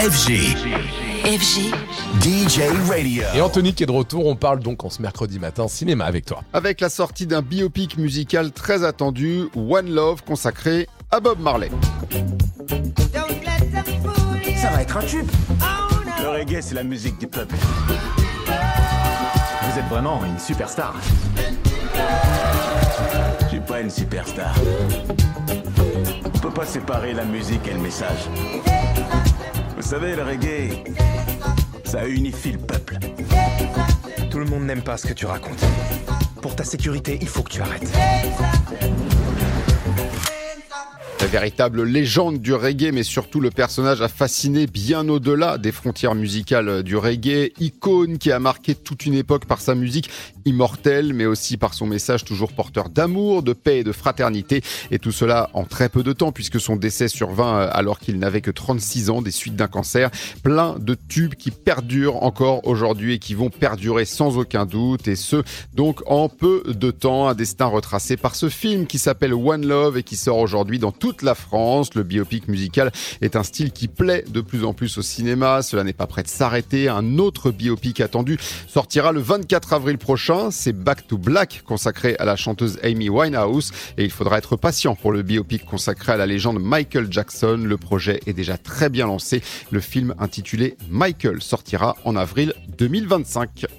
FG. FG. DJ Radio. Et Anthony qui est de retour, on parle donc en ce mercredi matin cinéma avec toi. Avec la sortie d'un biopic musical très attendu, One Love, consacré à Bob Marley. Ça va être un tube. Le reggae, c'est la musique du peuple. Vous êtes vraiment une superstar. Je suis pas une superstar. On peut pas séparer la musique et le message. Vous savez, le reggae, ça unifie le peuple. Tout le monde n'aime pas ce que tu racontes. Pour ta sécurité, il faut que tu arrêtes. Véritable légende du reggae, mais surtout le personnage a fasciné bien au-delà des frontières musicales du reggae. Icône qui a marqué toute une époque par sa musique immortelle, mais aussi par son message toujours porteur d'amour, de paix et de fraternité. Et tout cela en très peu de temps, puisque son décès survint alors qu'il n'avait que 36 ans des suites d'un cancer. Plein de tubes qui perdurent encore aujourd'hui et qui vont perdurer sans aucun doute. Et ce, donc en peu de temps, un destin retracé par ce film qui s'appelle One Love et qui sort aujourd'hui dans la France. Le biopic musical est un style qui plaît de plus en plus au cinéma. Cela n'est pas prêt de s'arrêter. Un autre biopic attendu sortira le 24 avril prochain. C'est Back to Black consacré à la chanteuse Amy Winehouse. Et il faudra être patient pour le biopic consacré à la légende Michael Jackson. Le projet est déjà très bien lancé. Le film intitulé Michael sortira en avril 2025.